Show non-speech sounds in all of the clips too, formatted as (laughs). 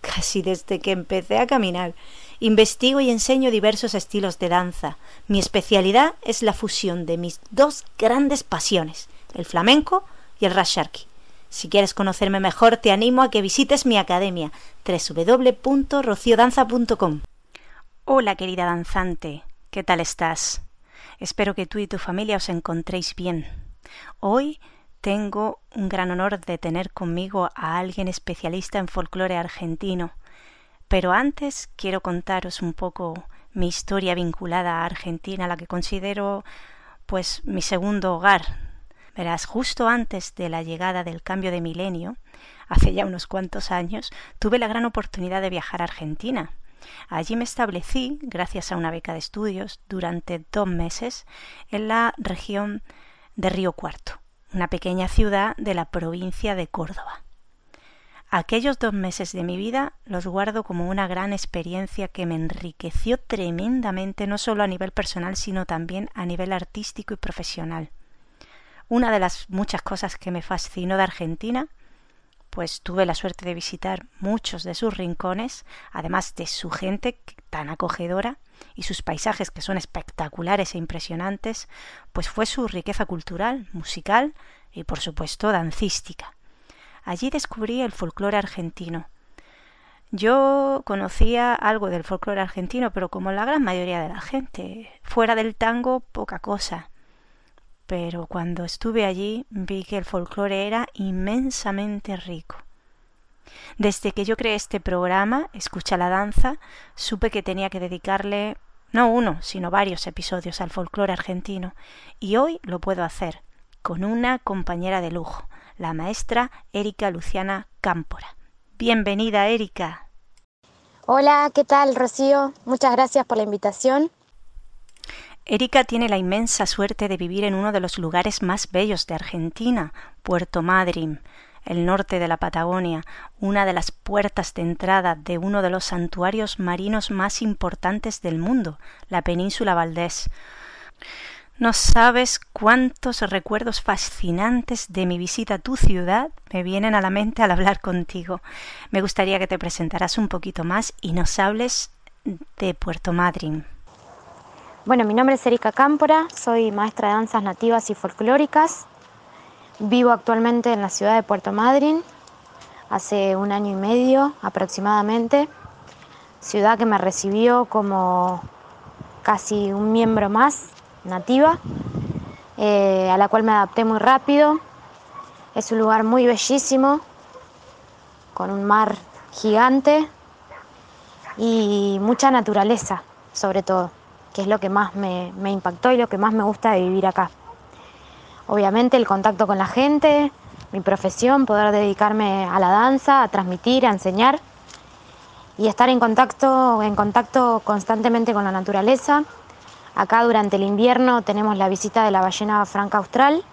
casi desde que empecé a caminar. Investigo y enseño diversos estilos de danza. Mi especialidad es la fusión de mis dos grandes pasiones, el flamenco y el rasharki. Si quieres conocerme mejor, te animo a que visites mi academia www.rociodanza.com. Hola, querida danzante, ¿qué tal estás? Espero que tú y tu familia os encontréis bien. Hoy tengo un gran honor de tener conmigo a alguien especialista en folclore argentino. Pero antes quiero contaros un poco mi historia vinculada a Argentina, la que considero pues mi segundo hogar. Verás, justo antes de la llegada del cambio de milenio, hace ya unos cuantos años, tuve la gran oportunidad de viajar a Argentina. Allí me establecí, gracias a una beca de estudios, durante dos meses en la región de Río Cuarto una pequeña ciudad de la provincia de Córdoba. Aquellos dos meses de mi vida los guardo como una gran experiencia que me enriqueció tremendamente no solo a nivel personal sino también a nivel artístico y profesional. Una de las muchas cosas que me fascinó de Argentina, pues tuve la suerte de visitar muchos de sus rincones, además de su gente tan acogedora, y sus paisajes que son espectaculares e impresionantes, pues fue su riqueza cultural, musical y por supuesto dancística. Allí descubrí el folclore argentino. Yo conocía algo del folclore argentino, pero como la gran mayoría de la gente, fuera del tango poca cosa. Pero cuando estuve allí vi que el folclore era inmensamente rico. Desde que yo creé este programa, Escucha la Danza, supe que tenía que dedicarle no uno, sino varios episodios al folclore argentino, y hoy lo puedo hacer con una compañera de lujo, la maestra Erika Luciana Cámpora. Bienvenida, Erika. Hola, ¿qué tal, Rocío? Muchas gracias por la invitación. Erika tiene la inmensa suerte de vivir en uno de los lugares más bellos de Argentina, Puerto Madryn, el norte de la Patagonia, una de las puertas de entrada de uno de los santuarios marinos más importantes del mundo, la península Valdés. No sabes cuántos recuerdos fascinantes de mi visita a tu ciudad me vienen a la mente al hablar contigo. Me gustaría que te presentaras un poquito más y nos hables de Puerto Madryn. Bueno, mi nombre es Erika Cámpora, soy maestra de danzas nativas y folclóricas. Vivo actualmente en la ciudad de Puerto Madryn, hace un año y medio aproximadamente, ciudad que me recibió como casi un miembro más nativa, eh, a la cual me adapté muy rápido. Es un lugar muy bellísimo, con un mar gigante y mucha naturaleza, sobre todo, que es lo que más me, impactó y lo que más me gusta de vivir acá. Obviamente el contacto con la gente, mi profesión, poder dedicarme a la danza, a transmitir, a enseñar y estar en contacto, en contacto constantemente con la naturaleza. Acá durante el invierno tenemos la visita de la ballena franca austral,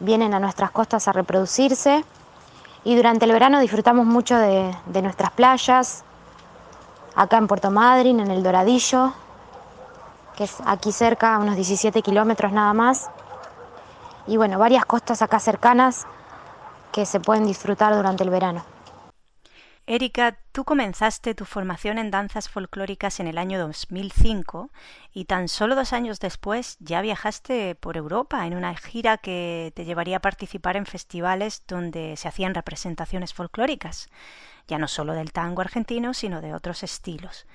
vienen a nuestras costas a reproducirse y durante el verano disfrutamos mucho de, de nuestras playas, acá en Puerto Madryn, en el Doradillo, que es aquí cerca, unos 17 kilómetros nada más y bueno, varias costas acá cercanas que se pueden disfrutar durante el verano. Erika, tú comenzaste tu formación en danzas folclóricas en el año 2005 y tan solo dos años después ya viajaste por Europa en una gira que te llevaría a participar en festivales donde se hacían representaciones folclóricas, ya no solo del tango argentino, sino de otros estilos.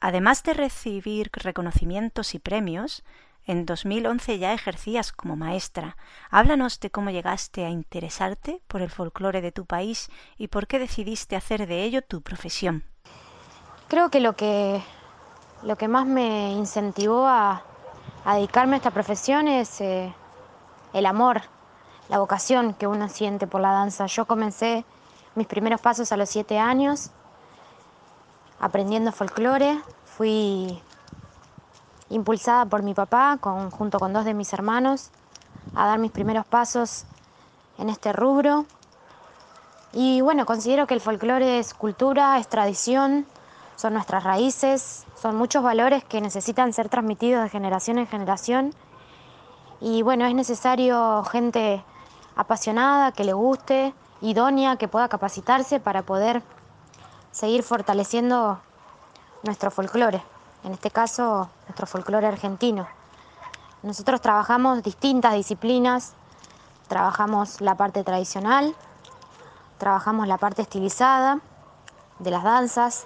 Además de recibir reconocimientos y premios, en 2011 ya ejercías como maestra. Háblanos de cómo llegaste a interesarte por el folclore de tu país y por qué decidiste hacer de ello tu profesión. Creo que lo que, lo que más me incentivó a, dedicarme a esta profesión es eh, el amor, la vocación que uno siente por la danza. Yo comencé mis primeros pasos a los siete años aprendiendo folclore. Fui impulsada por mi papá junto con dos de mis hermanos a dar mis primeros pasos en este rubro. Y bueno, considero que el folclore es cultura, es tradición, son nuestras raíces, son muchos valores que necesitan ser transmitidos de generación en generación. Y bueno, es necesario gente apasionada, que le guste, idónea, que pueda capacitarse para poder seguir fortaleciendo nuestro folclore, en este caso nuestro folclore argentino. Nosotros trabajamos distintas disciplinas, trabajamos la parte tradicional, trabajamos la parte estilizada de las danzas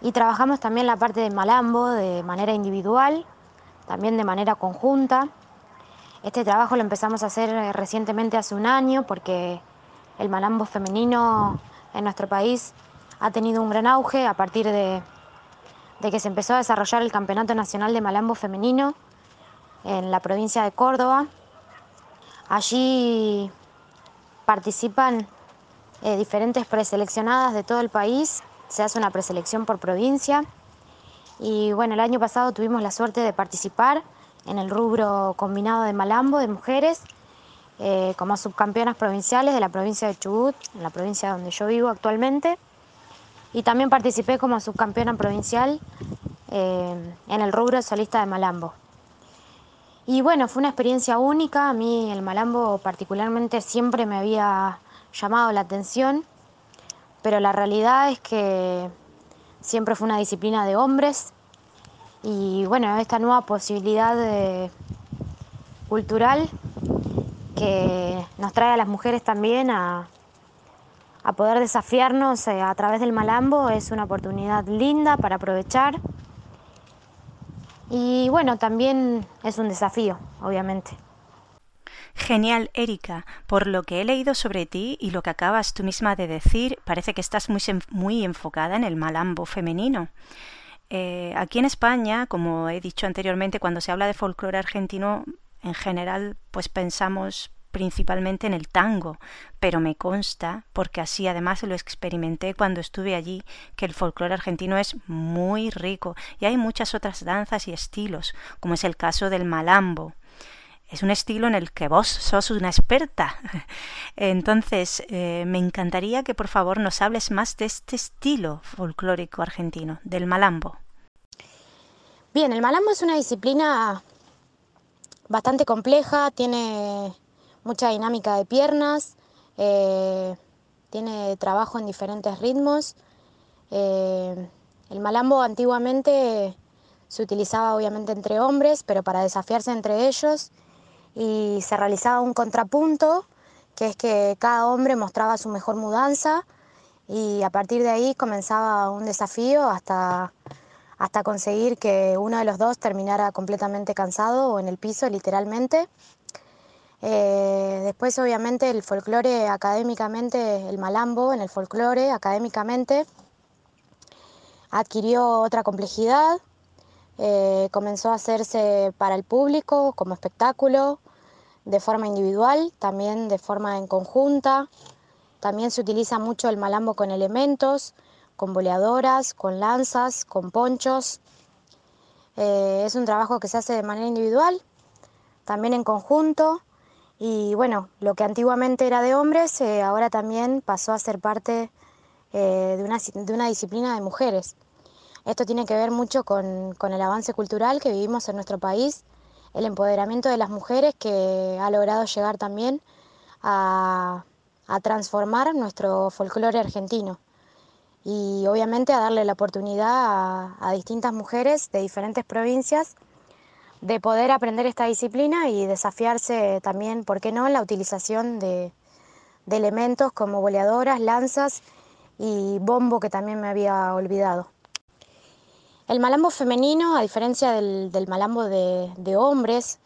y trabajamos también la parte de malambo de manera individual, también de manera conjunta. Este trabajo lo empezamos a hacer recientemente hace un año porque el malambo femenino en nuestro país ha tenido un gran auge a partir de, que se empezó a desarrollar el Campeonato Nacional de Malambo Femenino en la provincia de Córdoba. Allí participan eh, diferentes preseleccionadas de todo el país, se hace una preselección por provincia y bueno, el año pasado tuvimos la suerte de participar en el rubro combinado de Malambo de mujeres eh, como subcampeonas provinciales de la provincia de Chubut, en la provincia donde yo vivo actualmente. Y también participé como subcampeona provincial eh, en el rubro solista de Malambo. Y bueno, fue una experiencia única. A mí el Malambo particularmente siempre me había llamado la atención, pero la realidad es que siempre fue una disciplina de hombres. Y bueno, esta nueva posibilidad cultural que nos trae a las mujeres también a, poder desafiarnos eh, a través del malambo es una oportunidad linda para aprovechar. Y bueno, también es un desafío, obviamente. Genial, Erika. Por lo que he leído sobre ti y lo que acabas tú misma de decir, parece que estás muy, muy enfocada en el malambo femenino. Eh, aquí en España, como he dicho anteriormente, cuando se habla de folclore argentino, en general, pues pensamos principalmente en el tango, pero me consta, porque así además lo experimenté cuando estuve allí, que el folclore argentino es muy rico y hay muchas otras danzas y estilos, como es el caso del malambo. Es un estilo en el que vos sos una experta. (laughs) Entonces, eh, me encantaría que por favor nos hables más de este estilo folclórico argentino, del malambo. Bien, el malambo es una disciplina bastante compleja, tiene mucha dinámica de piernas, eh, tiene trabajo en diferentes ritmos. Eh, el malambo antiguamente se utilizaba obviamente entre hombres, pero para desafiarse entre ellos y se realizaba un contrapunto, que es que cada hombre mostraba su mejor mudanza y a partir de ahí comenzaba un desafío hasta hasta conseguir que uno de los dos terminara completamente cansado o en el piso literalmente. Eh, después obviamente el folclore académicamente, el malambo en el folclore académicamente adquirió otra complejidad, eh, comenzó a hacerse para el público como espectáculo, de forma individual, también de forma en conjunta, también se utiliza mucho el malambo con elementos, con boleadoras, con lanzas, con ponchos. Eh, es un trabajo que se hace de manera individual, también en conjunto. Y bueno, lo que antiguamente era de hombres, eh, ahora también pasó a ser parte eh, de, una, de, una, disciplina de mujeres. Esto tiene que ver mucho con, con, el avance cultural que vivimos en nuestro país, el empoderamiento de las mujeres que ha logrado llegar también a, a transformar nuestro folclore argentino y obviamente a darle la oportunidad a, distintas mujeres de diferentes provincias de poder aprender esta disciplina y desafiarse también, ¿por qué no?, en la utilización de, elementos como boleadoras, lanzas y bombo que también me había olvidado. El malambo femenino, a diferencia del, malambo de, hombres,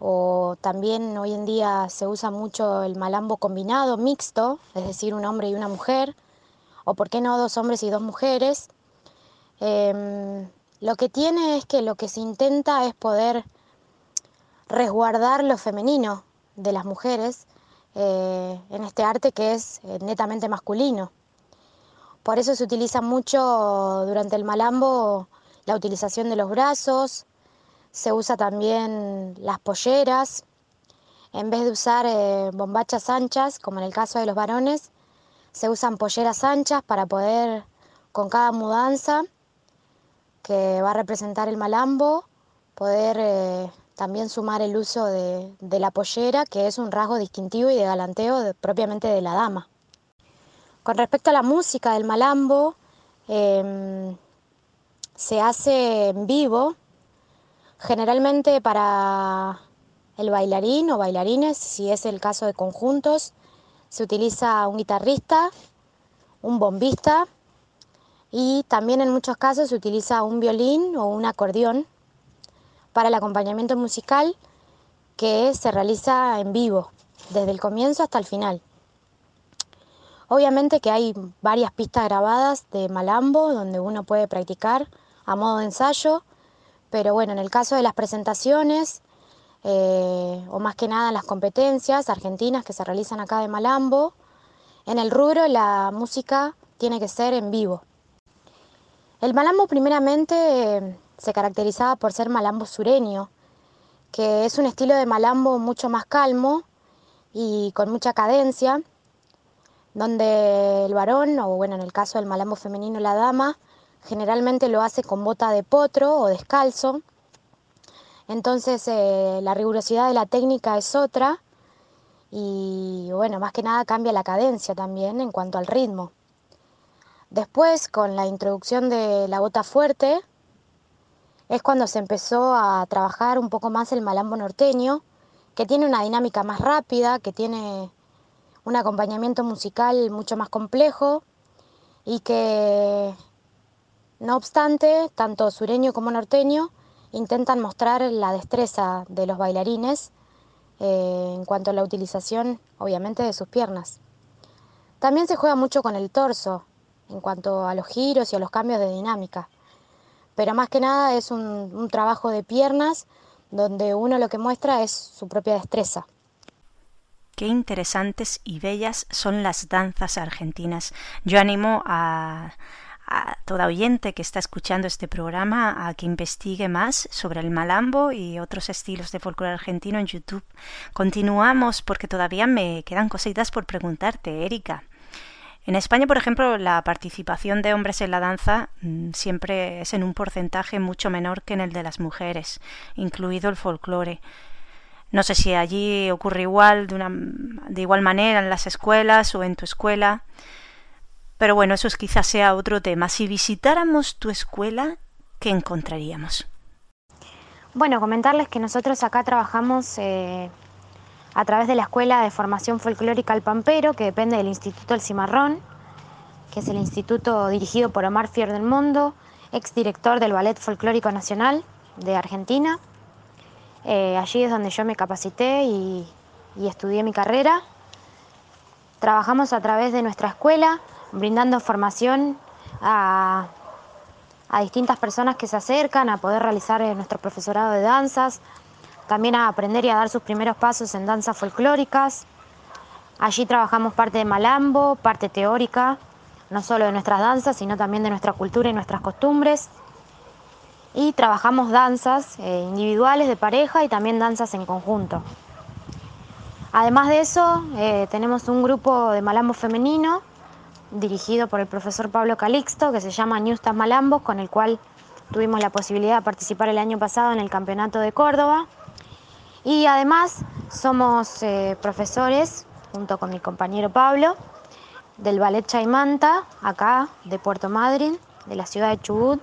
o también hoy en día se usa mucho el malambo combinado, mixto, es decir, un hombre y una mujer, o por qué no dos hombres y dos mujeres. Em, lo que tiene es que lo que se intenta es poder resguardar lo femenino de las mujeres eh, en este arte que es eh, netamente masculino. Por eso se utiliza mucho durante el malambo la utilización de los brazos, se usa también las polleras, en vez de usar eh, bombachas anchas, como en el caso de los varones, se usan polleras anchas para poder, con cada mudanza que va a representar el malambo, poder eh, también sumar el uso de, la pollera, que es un rasgo distintivo y de galanteo propiamente de la dama. Con respecto a la música del malambo, em, se hace en vivo, generalmente para el bailarín o bailarines, si es el caso de conjuntos, se utiliza un guitarrista, un bombista y también en muchos casos se utiliza un violín o un acordeón para el acompañamiento musical que se realiza en vivo, desde el comienzo hasta el final. Obviamente que hay varias pistas grabadas de Malambo donde uno puede practicar a modo de ensayo, pero bueno, en el caso de las presentaciones, eh, o más que nada las competencias argentinas que se realizan acá de Malambo, en el rubro la música tiene que ser en vivo. El Malambo primeramente se caracterizaba por ser malambo sureño, que es un estilo de malambo mucho más calmo y con mucha cadencia, donde el varón, o bueno, en el caso del malambo femenino la dama, generalmente lo hace con bota de potro o descalzo. Entonces eh, la rigurosidad de la técnica es otra y bueno, más que nada cambia la cadencia también en cuanto al ritmo. Después, con la introducción de la bota fuerte, es cuando se empezó a trabajar un poco más el malambo norteño, que tiene una dinámica más rápida, que tiene un acompañamiento musical mucho más complejo y que, no obstante, tanto sureño como norteño intentan mostrar la destreza de los bailarines eh, en cuanto a la utilización, obviamente, de sus piernas. También se juega mucho con el torso en cuanto a los giros y a los cambios de dinámica pero más que nada es un, trabajo de piernas donde uno lo que muestra es su propia destreza. Qué interesantes y bellas son las danzas argentinas. Yo animo a, a toda oyente que está escuchando este programa a que investigue más sobre el malambo y otros estilos de folclore argentino en YouTube. Continuamos porque todavía me quedan cositas por preguntarte, Erika. En España, por ejemplo, la participación de hombres en la danza mm, siempre es en un porcentaje mucho menor que en el de las mujeres, incluido el folclore. No sé si allí ocurre igual, de, una, de igual manera en las escuelas o en tu escuela. Pero bueno, eso quizás sea otro tema. Si visitáramos tu escuela, ¿qué encontraríamos? Bueno, comentarles que nosotros acá trabajamos eh, a través de la Escuela de Formación Folclórica El Pampero, que depende del Instituto El Cimarrón, que es el instituto dirigido por Omar Fier del Mundo, exdirector del Ballet Folclórico Nacional de Argentina. Eh, allí es donde yo me capacité y, estudié mi carrera. Trabajamos a través de nuestra escuela, brindando formación a, a distintas personas que se acercan a poder realizar eh, nuestro profesorado de danzas, también a aprender y a dar sus primeros pasos en danzas folclóricas. Allí trabajamos parte de malambo, parte teórica, no solo de nuestras danzas, sino también de nuestra cultura y nuestras costumbres. Y trabajamos danzas eh, individuales de pareja y también danzas en conjunto. Además de eso, eh, tenemos un grupo de malambo femenino dirigido por el profesor Pablo Calixto, que se llama Newstas Malambos, con el cual tuvimos la posibilidad de participar el año pasado en el Campeonato de Córdoba. Y además somos eh, profesores, junto con mi compañero Pablo, del Ballet Chaimanta, acá de Puerto Madryn, de la ciudad de Chubut,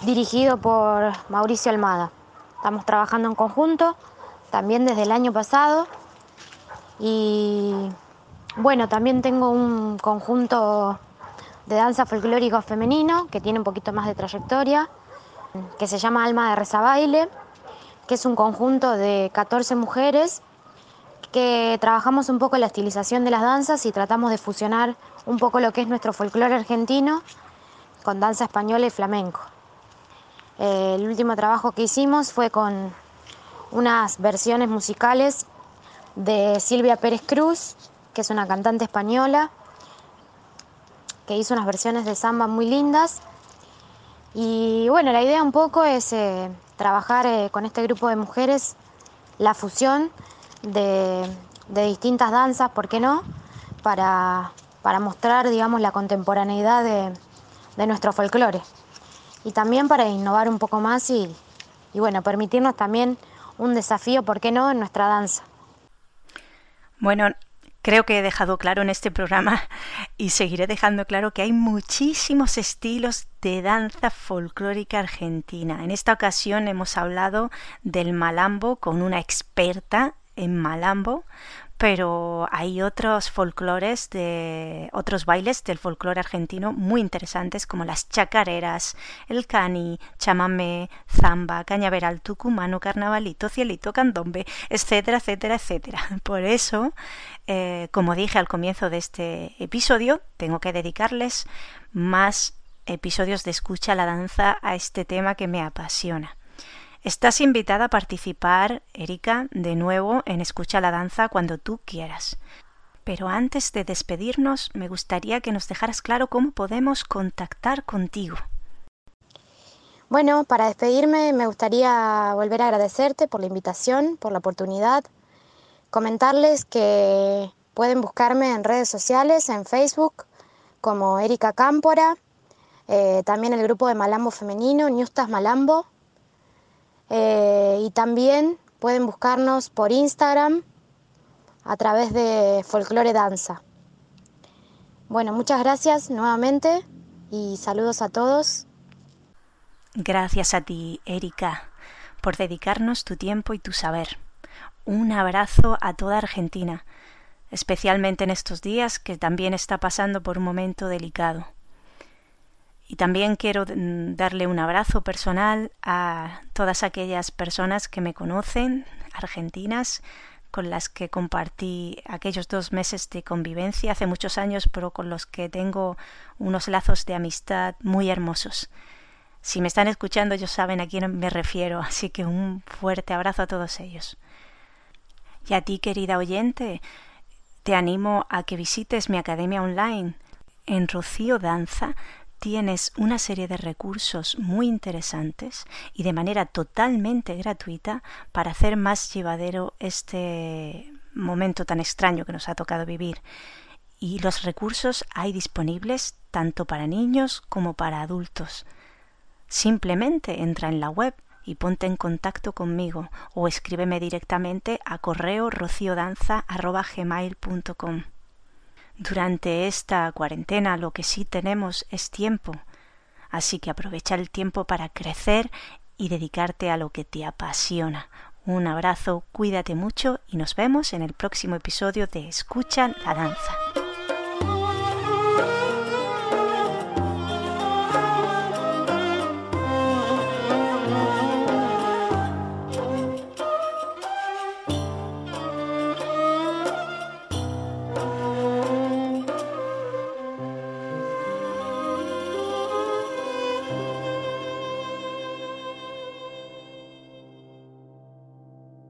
dirigido por Mauricio Almada. Estamos trabajando en conjunto, también desde el año pasado. Y bueno, también tengo un conjunto de danza folclórico femenino que tiene un poquito más de trayectoria, que se llama Alma de Reza Baile que es un conjunto de 14 mujeres que trabajamos un poco la estilización de las danzas y tratamos de fusionar un poco lo que es nuestro folclore argentino con danza española y flamenco. el último trabajo que hicimos fue con unas versiones musicales de Silvia Pérez Cruz, que es una cantante española, que hizo unas versiones de samba muy lindas. Y bueno, la idea un poco es eh, trabajar eh, con este grupo de mujeres la fusión de, distintas danzas, ¿por qué no? Para, mostrar, digamos, la contemporaneidad de, de nuestro folclore. Y también para innovar un poco más y, y bueno, permitirnos también un desafío, ¿por qué no?, en nuestra danza. Bueno, creo que he dejado claro en este programa (laughs) y seguiré dejando claro que hay muchísimos estilos de danza folclórica argentina. En esta ocasión hemos hablado del malambo con una experta en malambo, pero hay otros folclores de otros bailes del folclore argentino muy interesantes como las chacareras, el cani, chamamé, zamba, cañaveral, tucumano, carnavalito, cielito, candombe, etcétera, etcétera, etcétera. (laughs) Por eso, eh, como dije al comienzo de este episodio, tengo que dedicarles más episodios de escucha a la danza a este tema que me apasiona. Estás invitada a participar, Erika, de nuevo en Escucha la Danza cuando tú quieras. Pero antes de despedirnos, me gustaría que nos dejaras claro cómo podemos contactar contigo. Bueno, para despedirme me gustaría volver a agradecerte por la invitación, por la oportunidad, comentarles que pueden buscarme en redes sociales, en Facebook, como Erika Cámpora, eh, también el grupo de Malambo Femenino, Newstas Malambo, eh, y también pueden buscarnos por Instagram a través de Folklore Danza. Bueno, muchas gracias nuevamente y saludos a todos. Gracias a ti, Erika, por dedicarnos tu tiempo y tu saber. Un abrazo a toda Argentina, especialmente en estos días que también está pasando por un momento delicado. Y también quiero mm, darle un abrazo personal a todas aquellas personas que me conocen, argentinas, con las que compartí aquellos dos meses de convivencia hace muchos años, pero con los que tengo unos lazos de amistad muy hermosos. Si me están escuchando, ellos saben a quién me refiero, (laughs) así que un fuerte abrazo a todos ellos. Y a ti, querida oyente, te animo a que visites mi academia online en Rocío Danza tienes una serie de recursos muy interesantes y de manera totalmente gratuita para hacer más llevadero este momento tan extraño que nos ha tocado vivir. Y los recursos hay disponibles tanto para niños como para adultos. Simplemente entra en la web y ponte en contacto conmigo o escríbeme directamente a correo rociodanza.gmail.com. Durante esta cuarentena lo que sí tenemos es tiempo, así que aprovecha el tiempo para crecer y dedicarte a lo que te apasiona. Un abrazo, cuídate mucho y nos vemos en el próximo episodio de Escucha la Danza.